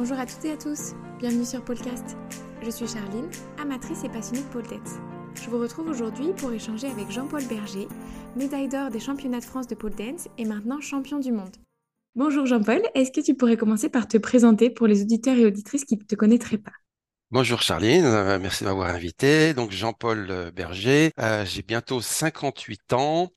Bonjour à toutes et à tous, bienvenue sur Podcast. Je suis Charline, amatrice et passionnée de pole dance. Je vous retrouve aujourd'hui pour échanger avec Jean-Paul Berger, médaille d'or des championnats de France de pole dance et maintenant champion du monde. Bonjour Jean-Paul, est-ce que tu pourrais commencer par te présenter pour les auditeurs et auditrices qui ne te connaîtraient pas? Bonjour Charline, euh, merci de m'avoir invité. Donc Jean-Paul euh, Berger, euh, j'ai bientôt 58 ans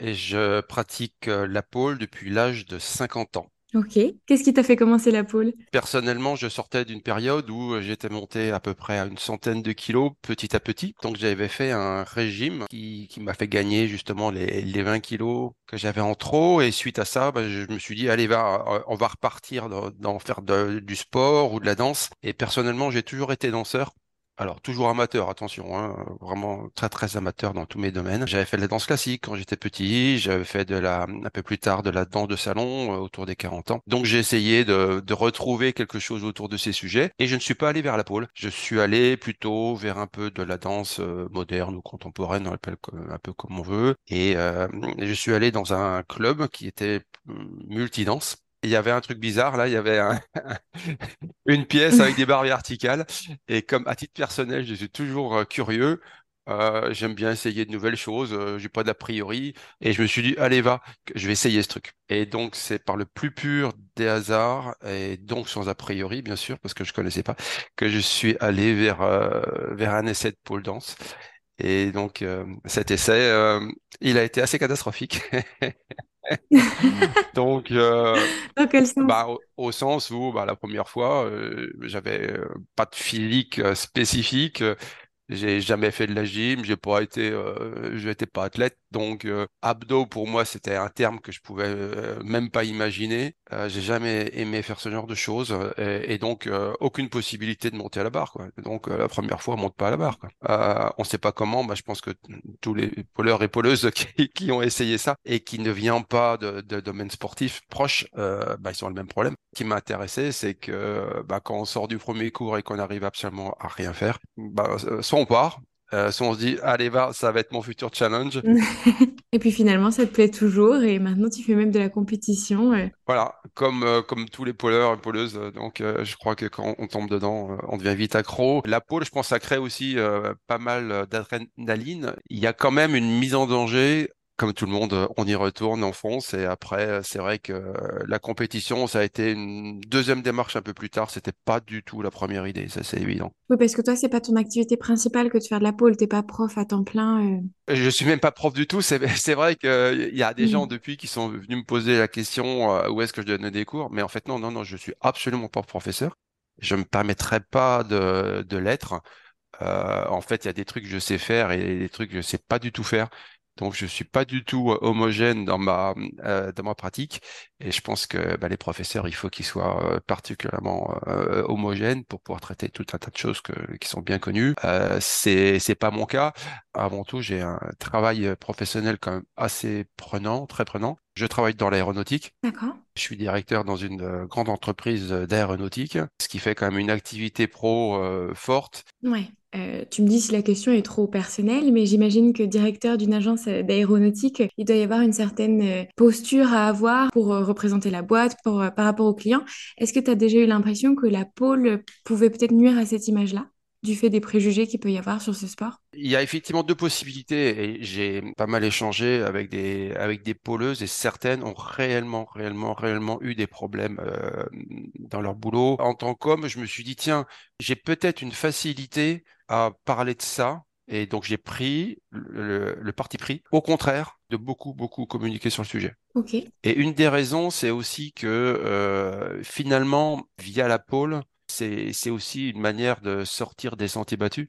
et je pratique la pole depuis l'âge de 50 ans. Ok. Qu'est-ce qui t'a fait commencer la pole Personnellement, je sortais d'une période où euh, j'étais monté à peu près à une centaine de kilos petit à petit. Donc j'avais fait un régime qui, m'a fait gagner justement les, les 20 kilos que j'avais en trop. Et suite à ça, bah, je me suis dit, allez, va, on va repartir dans, faire du sport ou de la danse. Et personnellement, j'ai toujours été danseur. Alors, toujours amateur, attention, hein, vraiment très très amateur dans tous mes domaines. J'avais fait de la danse classique quand j'étais petit, j'avais fait de la, un peu plus tard, de la danse de salon euh, autour des 40 ans. Donc j'ai essayé de, de, retrouver quelque chose autour de ces sujets et je ne suis pas allé vers la pôle. Je suis allé plutôt vers un peu de la danse euh, moderne ou contemporaine, on l'appelle un peu comme on veut. Et euh, je suis allé dans un club qui était hum, multidanse il y avait un truc bizarre là, il y avait une pièce avec des barres verticales et comme à titre personnel, je suis toujours euh, curieux. Euh, j'aime bien essayer de nouvelles choses, euh, j'ai pas d'a priori et je me suis dit allez va, je vais essayer ce truc. Et donc c'est par le plus pur des hasards et donc sans a priori bien sûr parce que je connaissais pas que je suis allé vers vers un essai de pole dance. Et donc cet essai, il a été assez catastrophique. Donc, euh, bah, au, sens où bah, la première fois, euh, j'avais euh, pas de physique spécifique. J'ai jamais fait de la gym, j'ai pas été, euh, j'étais pas athlète, donc euh, pour moi c'était un terme que je pouvais euh, même pas imaginer. Euh, j'ai jamais aimé faire ce genre de choses et, et donc aucune possibilité de monter à la barre. Quoi. Donc la première fois on monte pas à la barre. Quoi. on sait pas comment. Bah, je pense que tous les poleurs et poleuses qui, qui, ont essayé ça et qui ne viennent pas de, de domaine sportif proche, bah, ils ont le même problème. Ce qui m'a intéressé, c'est que bah, quand on sort du premier cours et qu'on arrive absolument à rien faire, bah, soit on part, euh, soit on se dit, allez, va, ça va être mon futur challenge. et puis finalement, ça te plaît toujours et maintenant tu fais même de la compétition. Voilà, comme, euh, comme tous les poleurs et poleuses. Donc, euh, je crois que quand on tombe dedans, on devient vite accro. La pole, je pense, ça crée aussi pas mal d'adrénaline. Il y a quand même une mise en danger comme tout le monde, on y retourne, on fonce. Et après, c'est vrai que la compétition, ça a été une deuxième démarche un peu plus tard. C'était pas du tout la première idée, ça c'est évident. Oui, parce que toi, c'est pas ton activité principale que de faire de la pole. T'es pas prof à temps plein. Euh... Je suis même pas prof du tout. C'est vrai qu'il y a des gens depuis qui sont venus me poser la question euh, où est-ce que je donne des cours? Mais en fait, non, non, non, je suis absolument pas professeur. Je me permettrai pas de, de l'être. Euh, en fait, il y a des trucs que je sais faire et des trucs que je sais pas du tout faire. Donc, je suis pas du tout euh, homogène dans ma euh, dans ma pratique. Et je pense que bah, les professeurs, il faut qu'ils soient euh, particulièrement euh, homogènes pour pouvoir traiter tout un tas de choses que, qui sont bien connues. C'est c'est pas mon cas. Avant tout, j'ai un travail professionnel quand même assez prenant, très prenant. Je travaille dans l'aéronautique. D'accord. Je suis directeur dans une grande entreprise d'aéronautique, ce qui fait quand même une activité pro forte. Ouais. Euh, tu me dis si la question est trop personnelle, mais j'imagine que directeur d'une agence euh, d'aéronautique, il doit y avoir une certaine euh, posture à avoir pour représenter la boîte pour, par rapport aux clients. Est-ce que tu as déjà eu l'impression que la pôle pouvait peut-être nuire à cette image-là? Du fait des préjugés qu'il peut y avoir sur ce sport? Il y a effectivement deux possibilités et j'ai pas mal échangé avec des avec des pôleuses et certaines ont réellement réellement réellement eu des problèmes euh, dans leur boulot. En tant qu'homme, je me suis dit tiens, j'ai peut-être une facilité à parler de ça. Et donc j'ai pris le, le, parti pris, au contraire, de beaucoup, beaucoup communiquer sur le sujet. Ok. Et une des raisons, c'est aussi que euh, finalement, via la pôle, c'est, aussi une manière de sortir des sentiers battus.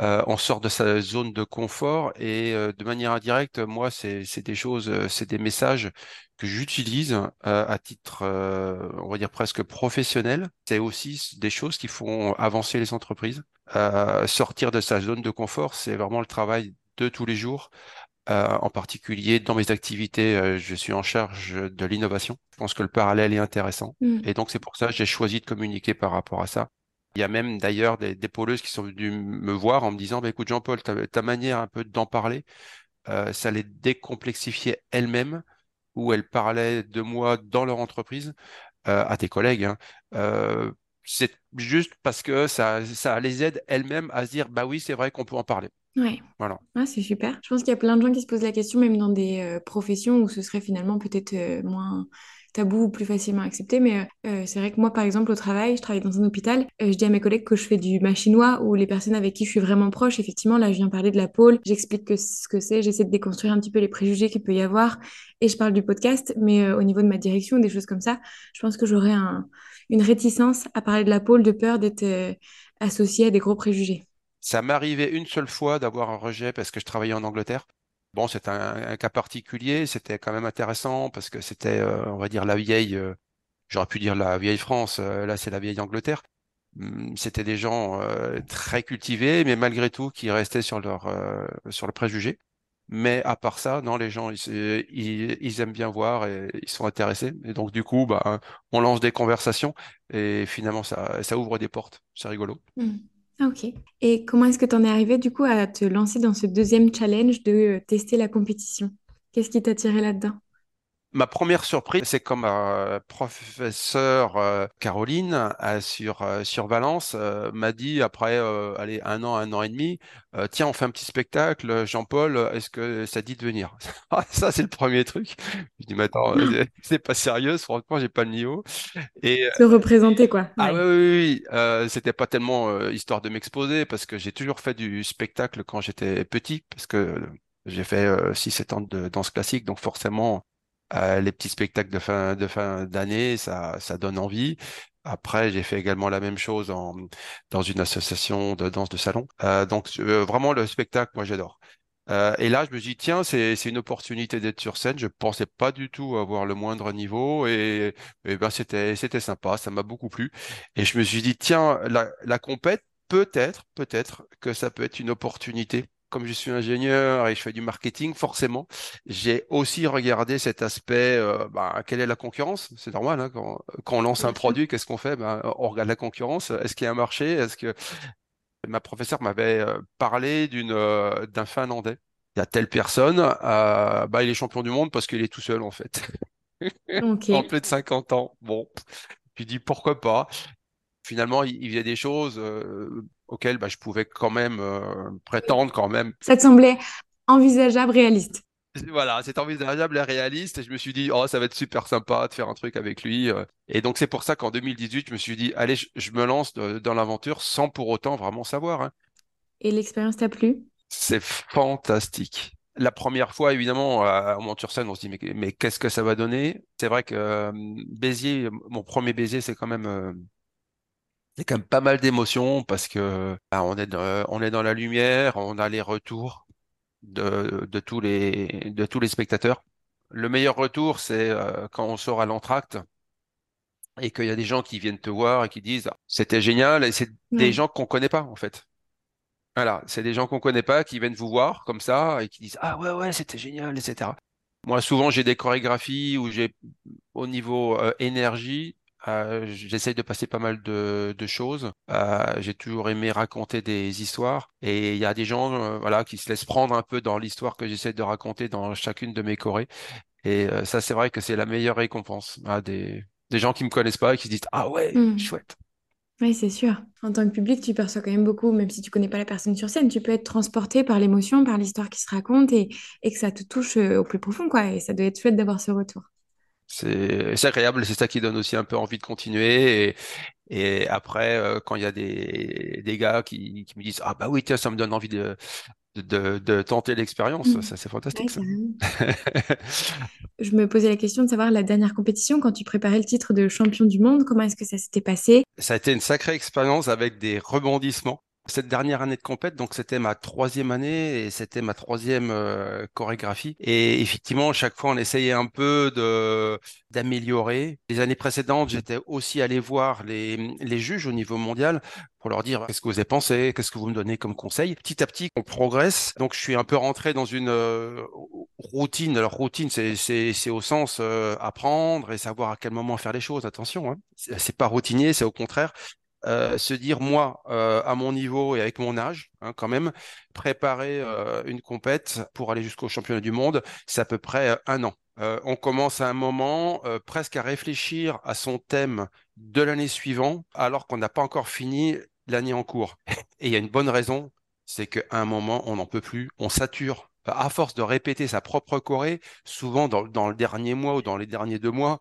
Euh, on sort de sa zone de confort et euh, de manière indirecte, moi, c'est, c'est des choses, euh, c'est des messages que j'utilise euh, à titre, euh, on va dire presque professionnel. C'est aussi des choses qui font avancer les entreprises. Euh, sortir de sa zone de confort, c'est vraiment le travail de tous les jours. En particulier dans mes activités, je suis en charge de l'innovation. Je pense que le parallèle est intéressant. Mm. Et donc c'est pour ça que j'ai choisi de communiquer par rapport à ça. Il y a même d'ailleurs des, des pôleuses qui sont venues me voir en me disant bah, écoute Jean-Paul, ta, ta, manière un peu d'en parler, euh, ça les décomplexifiait elles-mêmes où elles parlaient de moi dans leur entreprise, euh, à tes collègues, hein, euh, c'est juste parce que ça, ça les aide elles-mêmes à se dire, bah oui, c'est vrai qu'on peut en parler. Ouais. Voilà. Ah, c'est super. Je pense qu'il y a plein de gens qui se posent la question, même dans des euh, professions où ce serait finalement peut-être euh, moins tabou ou plus facilement accepté. Mais euh, c'est vrai que moi, par exemple, au travail, je travaille dans un hôpital. je dis à mes collègues que je fais du machinois ou les personnes avec qui je suis vraiment proche. Effectivement, là, je viens parler de la pôle. J'explique que ce que c'est. J'essaie de déconstruire un petit peu les préjugés qu'il peut y avoir. Et je parle du podcast. Mais au niveau de ma direction, des choses comme ça, je pense que j'aurais un, une réticence à parler de la pôle de peur d'être associée à des gros préjugés. Ça arrivé une seule fois d'avoir un rejet parce que je travaillais en Angleterre. Bon, c'était un, cas particulier, c'était quand même intéressant parce que c'était, euh, on va dire, la vieille, euh, j'aurais pu dire la vieille France, euh, là c'est la vieille Angleterre. Hum, C'était des gens très cultivés, mais malgré tout qui restaient sur leur, sur le préjugé. Mais à part ça, non, les gens, ils, aiment bien voir et ils sont intéressés. Et donc, du coup, bah, on lance des conversations et finalement, ça, ouvre des portes. C'est rigolo. Hmm. Ah, ok. Et comment est-ce que tu en es arrivé du coup à te lancer dans ce deuxième challenge de tester la compétition? Qu'est-ce qui t'a tiré là-dedans? Ma première surprise, c'est comme ma professeure euh, Caroline euh, sur, euh, sur Valence euh, m'a dit après euh, allez, un an, un an et demi, euh, tiens, on fait un petit spectacle, Jean-Paul, est-ce que ça dit de venir? Ah, Ça, c'est le premier truc. Je dis, mais attends, c'est pas sérieux, franchement, j'ai pas le niveau. Et Se représenter, quoi. ah oui, Ouais. oui, oui, oui. Euh, c'était pas tellement euh, histoire de m'exposer parce que j'ai toujours fait du spectacle quand j'étais petit parce que j'ai fait euh, 6-7 ans de danse classique donc forcément euh, les petits spectacles de fin de fin d'année ça ça donne envie. Après, j'ai fait également la même chose en, dans une association de danse de salon. Euh, donc euh, vraiment le spectacle, moi j'adore. Euh, et là, je me dis, tiens, c'est, une opportunité d'être sur scène. Je pensais pas du tout avoir le moindre niveau et, et ben, c'était, c'était sympa. Ça m'a beaucoup plu. Et je me suis dit, tiens, la, la compète, peut-être, peut-être que ça peut être une opportunité. Comme je suis ingénieur et je fais du marketing, forcément, j'ai aussi regardé cet aspect, euh, bah, quelle est la concurrence? C'est normal, hein, quand, quand on lance un produit, qu'est-ce qu'on fait? Ben, on regarde la concurrence. Est-ce qu'il y a un marché? Est-ce que ma professeure m'avait euh, parlé d'une euh, d'un Finlandais. Il y a telle personne, euh, bah, il est champion du monde parce qu'il est tout seul en fait. Ok. En plus de 50 ans. Bon, je dis pourquoi pas? Finalement, il, il faisait des choses euh, auxquelles bah, je pouvais quand même euh, prétendre quand même. Ça te semblait envisageable, réaliste? Voilà, c'est envisageable et réaliste. Et je me suis dit, oh, ça va être super sympa de faire un truc avec lui. euh. Et donc, c'est pour ça qu'en 2018, je me suis dit, allez, je, me lance dans l'aventure sans pour autant vraiment savoir. hein. Et l'expérience t'a plu? C'est fantastique. La première fois, évidemment, euh, on monte sur scène, on se dit, mais, mais qu'est-ce que ça va donner? C'est vrai que euh, Béziers, mon premier baiser, c'est quand même, euh, c'est quand même pas mal d'émotions parce que bah, on est dans, on est dans la lumière, on a les retours de, de tous les, de tous les spectateurs. Le meilleur retour, c'est euh, quand on sort à l'entracte et qu'il y a des gens qui viennent te voir et qui disent, c'était génial, et c'est des Ouais. gens qu'on connaît pas, en fait. Voilà, c'est des gens qu'on connaît pas qui viennent vous voir comme ça et qui disent Ah ouais, ouais, c'était génial, etc. Moi, souvent, j'ai des chorégraphies où j'ai, au niveau euh, énergie, euh, j'essaye de passer pas mal de, de choses. Euh, j'ai toujours aimé raconter des histoires et il y a des gens, euh, voilà, qui se laissent prendre un peu dans l'histoire que j'essaie de raconter dans chacune de mes chorés. Et euh, ça, c'est vrai que c'est la meilleure récompense. à des, des gens qui me connaissent pas et qui se disent Ah ouais, Hmm. chouette. Oui, c'est sûr. En tant que public, tu perçois quand même beaucoup, même si tu connais pas la personne sur scène, tu peux être transporté par l'émotion, par l'histoire qui se raconte et, et que ça te touche au plus profond, quoi. Et ça doit être chouette d'avoir ce retour. C'est agréable, c'est ça qui donne aussi un peu envie de continuer. Et, et après, euh, quand il y a des, des gars qui, qui me disent, Ah bah oui, tiens, ça me donne envie de, de, tenter l'expérience, Hmm. ça c'est Ouais, fantastique ça. Je me posais la question de savoir la dernière compétition, quand tu préparais le titre de champion du monde, comment est-ce que ça s'était passé? Ça a été une sacrée expérience avec des rebondissements. Cette dernière année de compète, donc c'était ma troisième année et c'était ma troisième euh, chorégraphie. Et effectivement, chaque fois, on essayait un peu de d'améliorer. Les années précédentes, j'étais aussi allé voir les, les juges au niveau mondial pour leur dire qu'est-ce que vous avez pensé, qu'est-ce que vous me donnez comme conseil? Petit à petit, on progresse. Donc, je suis un peu rentré dans une euh, routine. Alors, routine, c'est au sens euh, apprendre et savoir à quel moment faire les choses. Attention, hein. C'est pas routinier, c'est au contraire euh, se dire, moi, euh, à mon niveau et avec mon âge, hein, quand même, préparer euh, une compète pour aller jusqu'au championnat du monde, c'est à peu près un an. on commence à un moment presque à réfléchir à son thème de l'année suivante, alors qu'on n'a pas encore fini l'année en cours. Et il y a une bonne raison, c'est qu'à un moment, on n'en peut plus, on sature. À force de répéter sa propre choré, souvent dans le dernier mois ou dans les derniers deux mois,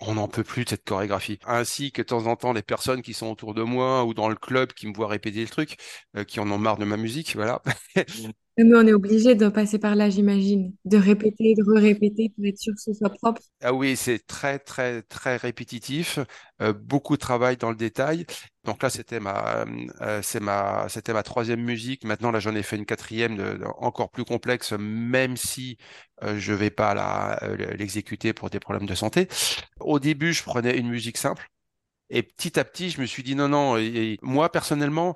on n'en peut plus de cette chorégraphie. Ainsi que de temps en temps, les personnes qui sont autour de moi ou dans le club qui me voient répéter le truc, euh, qui en ont marre de ma musique, voilà. Mais on est obligé de passer par là, j'imagine, de répéter, de re-répéter pour être sûr que ce soit propre. Ah oui, c'est très, très, très répétitif, euh, beaucoup de travail dans le détail. Donc là, c'était ma, euh, ma, c'était ma troisième musique. Maintenant, là, j'en ai fait une quatrième encore plus complexe, même si euh, je vais pas l'exécuter pour des problèmes de santé. Au début, je prenais une musique simple. Et petit à petit, je me suis dit non, non. et moi, personnellement,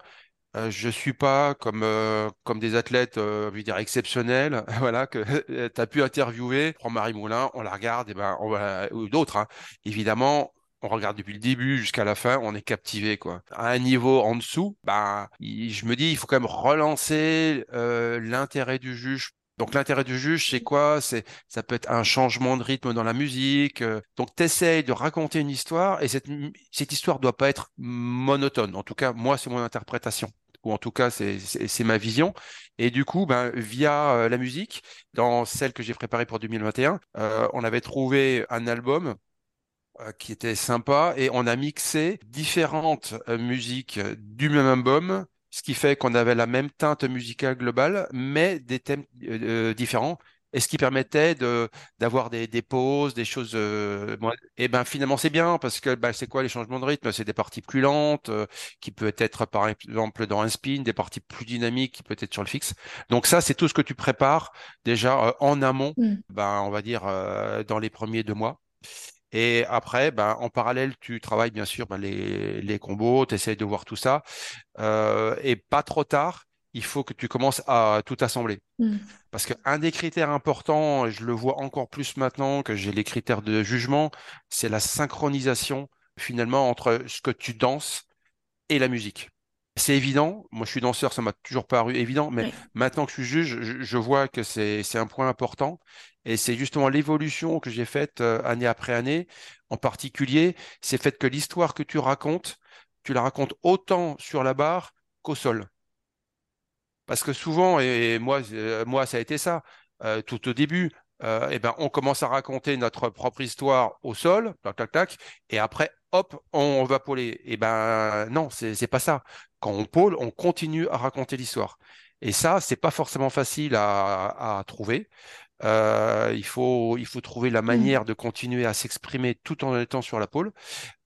euh, je suis pas comme euh, comme des athlètes, euh, je veux dire exceptionnels, voilà que tu as pu interviewer. Prends Marie Moulin, on la regarde, et ben on va ou d'autres, hein. évidemment. On regarde depuis le début jusqu'à la fin, on est captivé quoi. À un niveau en dessous, bah, je me dis il faut quand même relancer l'intérêt du juge donc l'intérêt du juge, c'est quoi? C'est ça peut être un changement de rythme dans la musique. donc tu essayes de raconter une histoire et cette, cette histoire doit pas être monotone. En tout cas, moi, c'est mon interprétation ou en tout cas c'est ma vision. Et du coup, ben, via euh, la musique, dans celle que j'ai préparée pour 2021, euh, on avait trouvé un album euh, qui était sympa et on a mixé différentes musiques du même album ce qui fait qu'on avait la même teinte musicale globale, mais des thèmes différents et ce qui permettait de d'avoir des, des pauses, des choses. Euh, et ben finalement c'est bien parce que ben, c'est quoi les changements de rythme? C'est des parties plus lentes euh, qui peut être par exemple dans un spin, des parties plus dynamiques qui peut être sur le fixe. Donc ça c'est tout ce que tu prépares déjà euh, en amont, mm. ben on va dire dans les premiers deux mois. Et après, ben, en parallèle, tu travailles bien sûr ben, les, les combos, tu essaies de voir tout ça. et pas trop tard, il faut que tu commences à tout assembler. Mm. Parce qu'un des critères importants, et je le vois encore plus maintenant que j'ai les critères de jugement, c'est la synchronisation finalement entre ce que tu danses et la musique. C'est évident, moi je suis danseur, ça m'a toujours paru évident, mais maintenant que je suis juge, je, vois que c'est un point important. Et c'est justement l'évolution que j'ai faite euh, année après année. En particulier, c'est fait que l'histoire que tu racontes, tu la racontes autant sur la barre qu'au sol. Parce que souvent, et moi, euh, moi ça a été ça, euh, tout au début, euh, eh ben, on commence à raconter notre propre histoire au sol, tac, tac, tac, et après, hop, on va pôler. Eh ben non, c'est pas ça. Quand on pôle, on continue à raconter l'histoire. Et ça, c'est pas forcément facile à trouver. Euh, il, faut, il faut trouver la mmh. manière de continuer à s'exprimer tout en étant sur la pôle.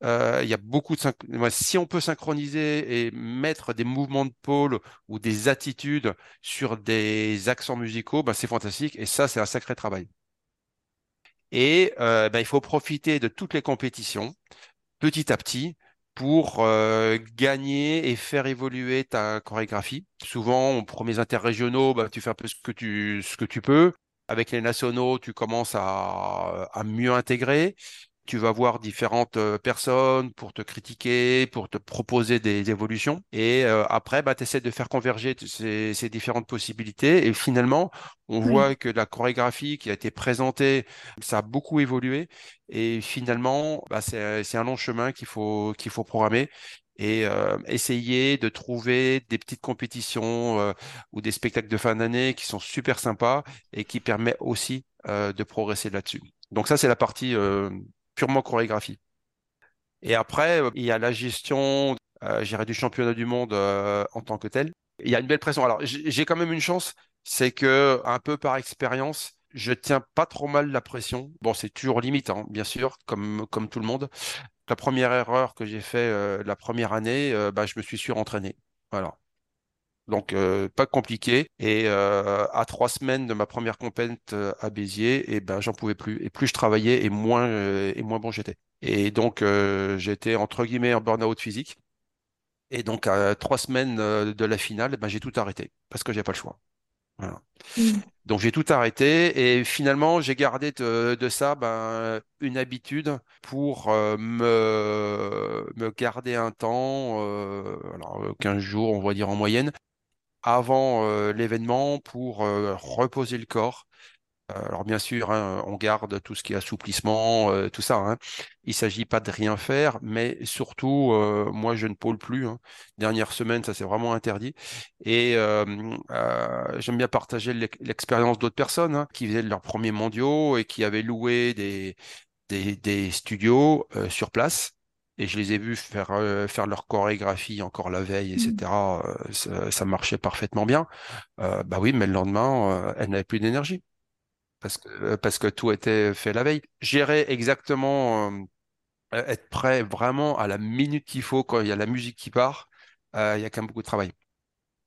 Euh, il y a beaucoup de si on peut synchroniser et mettre des mouvements de pôle ou des attitudes sur des accents musicaux, ben c'est fantastique et ça c'est un sacré travail. Et euh, ben, il faut profiter de toutes les compétitions petit à petit pour gagner et faire évoluer ta chorégraphie. Souvent, aux premiers interrégionaux, ben, tu fais un peu ce que tu, ce que tu peux. Avec les nationaux, tu commences à, mieux intégrer. Tu vas voir différentes euh, personnes pour te critiquer, pour te proposer des évolutions. Et euh, après, bah, tu essaies de faire converger ces, différentes possibilités. Et finalement, on voit que la chorégraphie qui a été présentée, ça a beaucoup évolué. Et finalement, bah, c'est un long chemin qu'il faut, qu'il faut programmer et euh, essayer de trouver des petites compétitions euh, ou des spectacles de fin d'année qui sont super sympas et qui permettent aussi euh, de progresser là-dessus. Donc ça, c'est la partie purement chorégraphie. Et après, il y a la gestion, du championnat du monde en tant que tel. Il y a une belle pression. Alors, j'ai quand même une chance, c'est que un peu par expérience, je tiens pas trop mal la pression. Bon, c'est toujours limite, hein, bien sûr, comme, comme tout le monde la première erreur que j'ai fait euh, la première année, euh, bah, je me suis surentraîné. Voilà. Donc euh, pas compliqué. Et à trois semaines de ma première compète à Béziers, et eh ben j'en pouvais plus. Et plus je travaillais, et moins et moins bon j'étais. Et donc j'étais entre guillemets en burn-out physique. Et donc à trois semaines de la finale, ben, j'ai tout arrêté parce que j'ai pas le choix. Mm. Donc j'ai tout arrêté et finalement j'ai gardé de, ça ben, une habitude pour euh, me, me garder un temps, euh, alors 15 jours on va dire en moyenne, avant euh, l'événement pour reposer le corps Euh, alors bien sûr, hein, on garde tout ce qui est assouplissement, euh, tout ça. Hein. Il ne s'agit pas de rien faire, mais surtout, euh, moi, je ne pôle plus. Hein. Dernière semaine, ça c'est vraiment interdit. Et j'aime bien partager l'expérience d'autres personnes hein, qui faisaient leurs premiers mondiaux et qui avaient loué des, des, des studios sur place. Et je les ai vus faire, faire leur chorégraphie encore la veille, etc. Mm. Ça, ça, marchait parfaitement bien. bah oui, mais le lendemain, elle n'avait plus d'énergie parce que, euh, parce que tout était fait la veille. Gérer exactement, euh, être prêt vraiment à la minute qu'il faut quand il y a la musique qui part, euh, il y a quand même beaucoup de travail.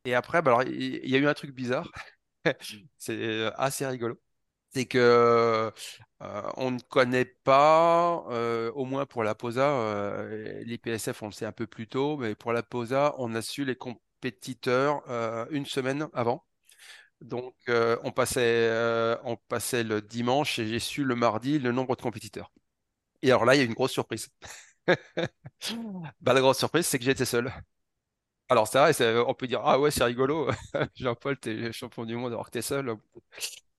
Et après, bah alors, il y, a eu un truc bizarre, c'est assez rigolo. C'est que on ne connaît pas, au moins pour la POSA, les PSF on le sait un peu plus tôt, mais pour la POSA, on a su les compétiteurs une semaine avant. Donc, euh, on, passait, euh, on passait le dimanche et j'ai su le mardi le nombre de compétiteurs. Et alors là, il y a une grosse surprise. bah, la grosse surprise, c'est que j'étais seul. Alors, c'est vrai, on peut dire, ah ouais, c'est rigolo. Jean-Paul, t'es champion du monde alors que t'es seul.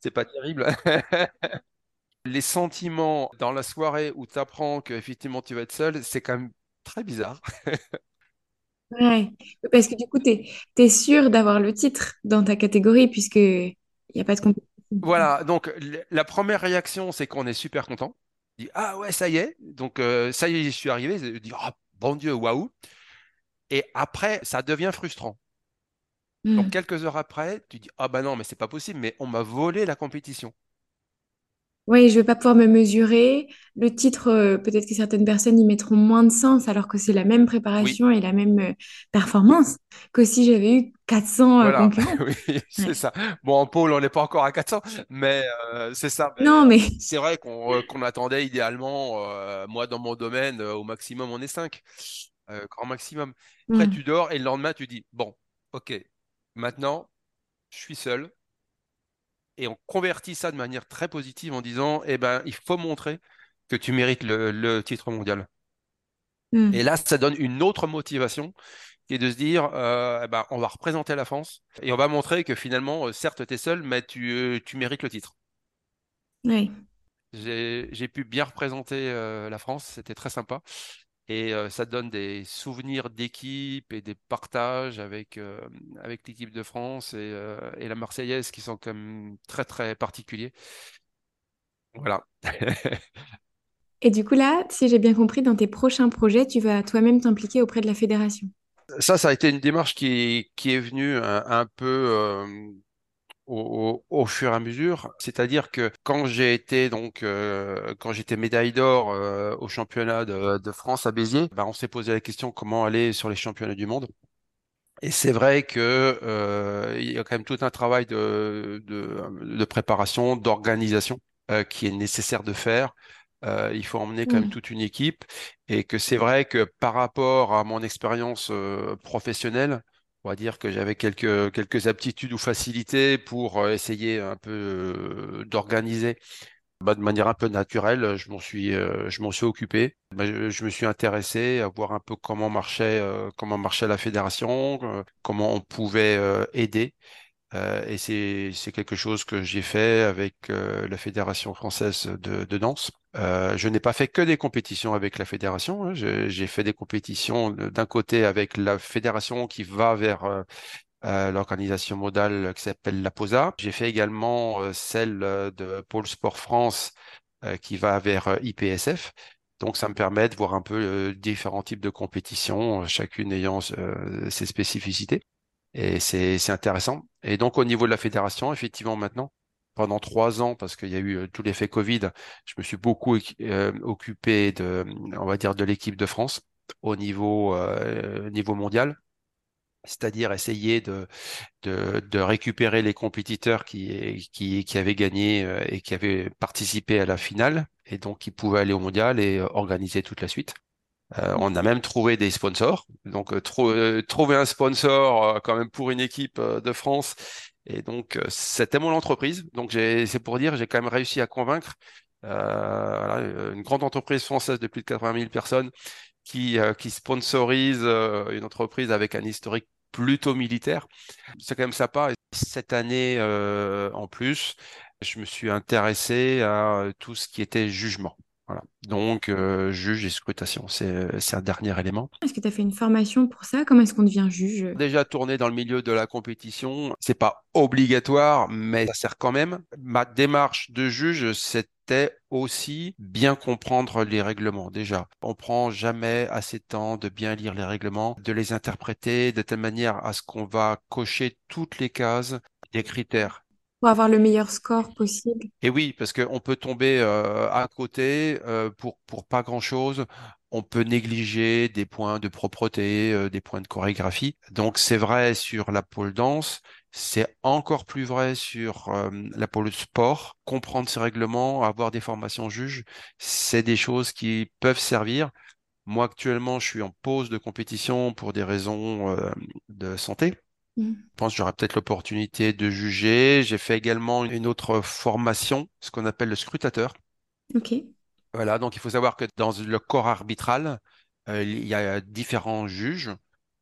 C'est pas terrible. Les sentiments dans la soirée où tu apprends qu'effectivement tu vas être seul, c'est quand même très bizarre. Ouais, parce que du coup, tu es, sûr d'avoir le titre dans ta catégorie puisqu'il n'y a pas de compétition. Voilà, donc la première réaction, c'est qu'on est super content. On dit, ah ouais, ça y est. Donc, euh, ça y est, je suis arrivé. Je dis, ah, bon Dieu, waouh. Et après, ça devient frustrant. Donc, Hmm. quelques heures après, tu dis, ah bah non, mais c'est pas possible, mais on m'a volé la compétition. Oui, je vais pas pouvoir me mesurer. Le titre, euh, peut-être que certaines personnes y mettront moins de sens alors que c'est la même Oui, préparation et la même euh, performance que si j'avais eu 400 euh, voilà, concurrents. oui, c'est Ouais. ça. Bon, en pôle, on n'est pas encore à 400, mais c'est ça. Mais, Non, mais c'est vrai qu'on attendait idéalement, moi dans mon domaine, au maximum, on est 5, grand maximum. Après, tu dors et le lendemain, tu dis, bon, ok, maintenant, je suis seul. Et on convertit ça de manière très positive en disant, eh ben, il faut montrer que tu mérites le, le titre mondial. Et Hmm. là, ça donne une autre motivation qui est de se dire, euh, eh ben, on va représenter la France et on va montrer que finalement, euh, certes, tu es seul, mais tu, euh, tu mérites le titre. Ouais. J'ai, j'ai pu bien représenter euh, la France, c'était très sympa. Et euh, ça donne des souvenirs d'équipe et des partages avec, euh, avec l'équipe de France et, euh, et la Marseillaise qui sont quand même très, très particuliers. Voilà. Et du coup, là, si j'ai bien compris, dans tes prochains projets, tu vas toi-même t'impliquer auprès de la fédération? Ça, ça a été une démarche qui, qui est venue un, un peu au, au- au fur et à mesure. C'est-à-dire que quand j'ai été donc euh, quand j'étais médaille d'or euh, au championnat de, de France à Béziers, bah, on s'est posé la question comment aller sur les championnats du monde. Et c'est vrai que euh, il y a quand même tout un travail de, de, de préparation, d'organisation euh, qui est nécessaire de faire. Euh, il faut emmener quand même toute une équipe et que c'est vrai que par rapport à mon expérience euh, professionnelle, on va dire que j'avais quelques quelques aptitudes ou facilités pour euh, essayer un peu euh, d'organiser bah, de manière un peu naturelle, je m'en suis, euh, suis occupé. Bah, je, me suis intéressé à voir un peu comment marchait, comment marchait la fédération, comment on pouvait aider. Euh, et c'est, quelque chose que j'ai fait avec euh, la Fédération française de, de danse. Euh, je n'ai pas fait que des compétitions avec la fédération. hein. J'ai fait des compétitions d'un côté avec la fédération qui va vers l'organisation modale qui s'appelle la POSA. J'ai fait également celle de Pôle Sport France qui va vers IPSF. Donc, ça me permet de voir un peu différents types de compétitions, chacune ayant ses spécificités. Et c'est intéressant. Et donc, au niveau de la fédération, effectivement, maintenant, pendant trois ans, parce qu'il y a eu euh, tout l'effet Covid, je me suis beaucoup euh, occupé de, on va dire, de l'équipe de France au niveau, euh, mondial c'est-à-dire essayer de, récupérer les compétiteurs qui, qui, avaient gagné et qui avaient participé à la finale, et donc qui pouvaient aller au mondial et organiser toute la suite. Euh, on a même trouvé des sponsors, donc euh, euh, trouver un sponsor quand même pour une équipe de France. Et donc c'était mon entreprise, donc c'est pour dire, j'ai quand même réussi à convaincre une grande entreprise française de plus de 80 000 personnes qui, sponsorise une entreprise avec un historique plutôt militaire. C'est quand même sympa. Et cette année, en plus, je me suis intéressé à tout ce qui était jugement. Voilà. Donc, euh, juge et scrutation, c'est un dernier élément. Est-ce que tu as fait une formation pour ça? Comment est-ce qu'on devient juge? Déjà tourné dans le milieu de la compétition, c'est pas obligatoire, mais ça sert quand même. Ma démarche de juge, c'était aussi bien comprendre les règlements. Déjà, on prend jamais assez de temps de bien lire les règlements, de les interpréter de telle manière à ce qu'on va cocher toutes les cases des critères Pour avoir le meilleur score possible. Et oui, parce qu'on peut tomber euh, à côté euh, pour, pour pas grand-chose. On peut négliger des points de propreté, euh, des points de chorégraphie. Donc c'est vrai sur la pole dance, c'est encore plus vrai sur la pole sport. Comprendre ces règlements, avoir des formations juges, c'est des choses qui peuvent servir. Moi actuellement, je suis en pause de compétition pour des raisons de santé. Mm. Je pense que j'aurai peut-être l'opportunité de juger. J'ai fait également une autre formation, ce qu'on appelle le scrutateur. Ok. Voilà, donc il faut savoir que dans le corps arbitral, euh, il y a différents juges.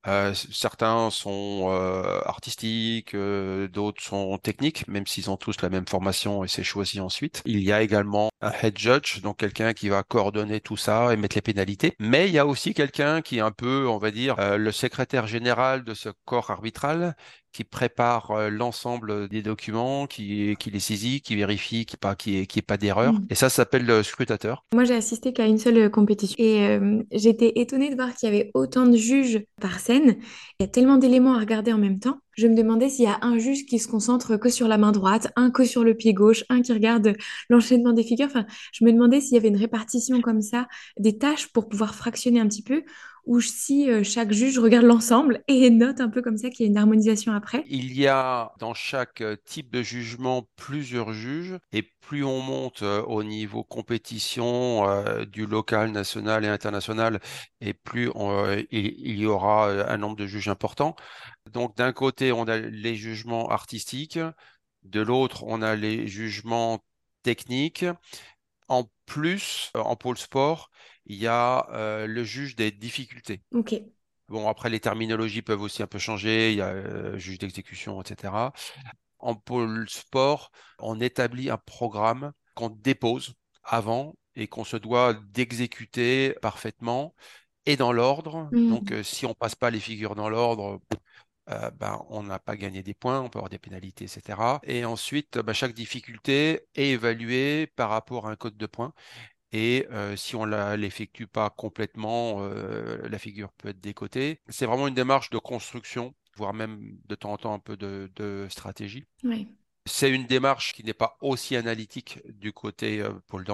Euh, certains sont euh, artistiques, euh, d'autres sont techniques, même s'ils ont tous la même formation et c'est choisi ensuite. Il y a également un head judge, donc quelqu'un qui va coordonner tout ça et mettre les pénalités. Mais il y a aussi quelqu'un qui est un peu, on va dire, euh, le secrétaire général de ce corps arbitral, qui prépare euh, l'ensemble des documents, qui, qui les saisit, qui vérifie qu'il n'y ait pas, y ait pas d'erreur. Mm. Et ça, ça s'appelle le scrutateur. Moi, j'ai assisté qu'à une seule euh, compétition et euh, j'étais étonnée de voir qu'il y avait autant de juges par scène. Il y a tellement d'éléments à regarder en même temps. Je me demandais s'il y a un juge qui se concentre que sur la main droite, un que sur le pied gauche, un qui regarde l'enchaînement des figures. Enfin, je me demandais s'il y avait une répartition comme ça des tâches pour pouvoir fractionner un petit peu ou si euh, chaque juge regarde l'ensemble et note un peu comme ça qu'il y a une harmonisation après. Il y a dans chaque euh, type de jugement plusieurs juges et plus on monte euh, au niveau compétition du local, national et international et plus il, il y aura un nombre de juges important. Donc d'un côté, on a les jugements artistiques, de l'autre, on a les jugements techniques. En plus, en pôle sport, il y a euh, le juge des difficultés. Ok. Bon, après, les terminologies peuvent aussi un peu changer. Il y a euh, juge d'exécution, etc. En pôle sport, on établit un programme qu'on dépose avant et qu'on se doit d'exécuter parfaitement et dans l'ordre. Donc, Mm. euh, si on passe pas les figures dans l'ordre, euh, ben, on n'a pas gagné des points, on peut avoir des pénalités, etc. Et ensuite, ben, chaque difficulté est évaluée par rapport à un code de points. Et si on ne l'effectue pas complètement, la figure peut être décotée. C'est vraiment une démarche de construction, voire même de temps en temps un peu de, stratégie. C'est une démarche qui n'est pas aussi analytique du côté euh, pole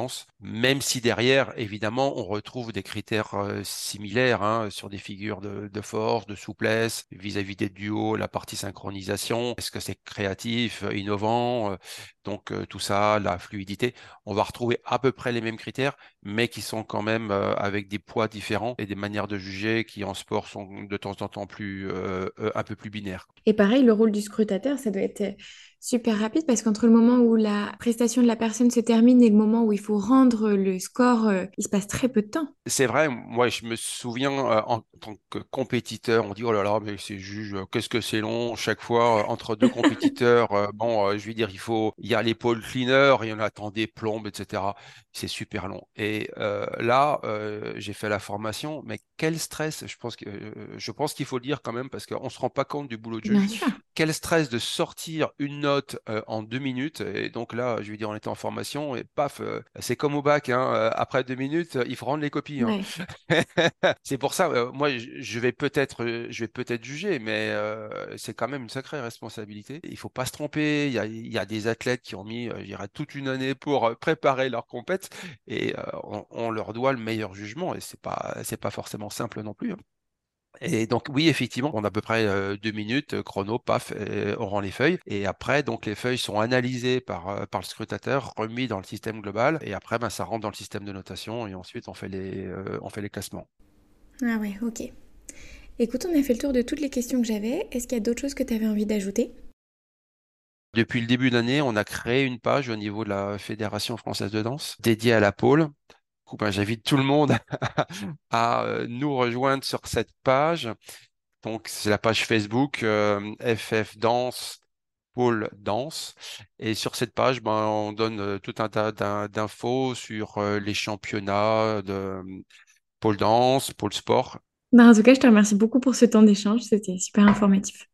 même si derrière, évidemment, on retrouve des critères euh, similaires hein, sur des figures de, force, de souplesse, vis-à-vis des duos, la partie synchronisation. Est-ce que c'est créatif, euh, innovant euh, Donc tout ça, la fluidité, on va retrouver à peu près les mêmes critères, mais qui sont quand même euh, avec des poids différents et des manières de juger qui en sport sont de temps en temps plus euh, euh, un peu plus binaires. Et pareil, le rôle du scrutateur, ça doit être super rapide parce qu'entre le moment où la prestation de la personne se termine et le moment où il faut rendre le score, euh, il se passe très peu de temps. C'est vrai, moi je me souviens euh, en tant que compétiteur, on dit oh là là, mais c'est juge, euh, qu'est-ce que c'est long chaque fois entre deux compétiteurs. bon, je vais dire, il faut, il y a les pole cleaners, il y en a tant des plombes, etc. C'est super long. Et euh, là, euh, j'ai fait la formation, mais quel stress. Je pense que, euh, je pense qu'il faut le dire quand même parce qu'on se rend pas compte du boulot de sûr. Quel stress de sortir une note euh, en deux minutes. Et donc là, je vais dire, on était en formation et paf, euh, c'est comme au bac. hein, euh, après deux minutes, il faut rendre les copies. hein. C'est pour ça, euh, moi, je vais peut-être, je vais peut-être juger, mais c'est quand même une sacrée responsabilité. Il faut pas se tromper. Il y a, il y a des athlètes qui ont mis, je dirais, toute une année pour préparer leur compète et on, on leur doit le meilleur jugement. Et c'est pas, c'est pas forcément simple non plus. hein. Et donc oui, effectivement, on a à peu près euh, deux minutes, euh, chrono, paf, et on rend les feuilles. Et après, donc les feuilles sont analysées par, euh, par le scrutateur, remis dans le système global. Et après, ben, ça rentre dans le système de notation. Et ensuite, on fait les, euh, on fait les classements. Ah ouais, ok. Écoute, on a fait le tour de toutes les questions que j'avais. Est-ce qu'il y a d'autres choses que tu avais envie d'ajouter? Depuis le début d'année, on a créé une page au niveau de la Fédération française de danse dédiée à la pôle. Ben, j'invite tout le monde à euh, nous rejoindre sur cette page. Donc, c'est la page Facebook euh, FF Danse pôle danse. Et sur cette page, ben, on donne tout un tas d'infos sur les championnats de pôle danse, pôle sport. Ben, en tout cas, je te remercie beaucoup pour ce temps d'échange. C'était super informatif.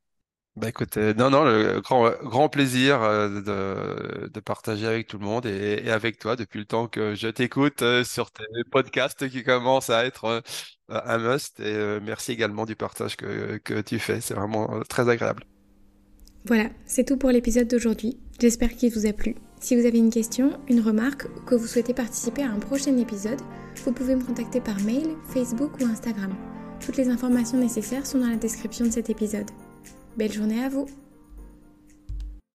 Bah écoute, non, non, le grand, grand plaisir de, de partager avec tout le monde et, avec toi depuis le temps que je t'écoute sur tes podcasts qui commencent à être un must. Et merci également du partage que, que tu fais. C'est vraiment très agréable. Voilà, c'est tout pour l'épisode d'aujourd'hui. J'espère qu'il vous a plu. Si vous avez une question, une remarque ou que vous souhaitez participer à un prochain épisode, vous pouvez me contacter par mail, Facebook ou Instagram. Toutes les informations nécessaires sont dans la description de cet épisode. Belle journée à vous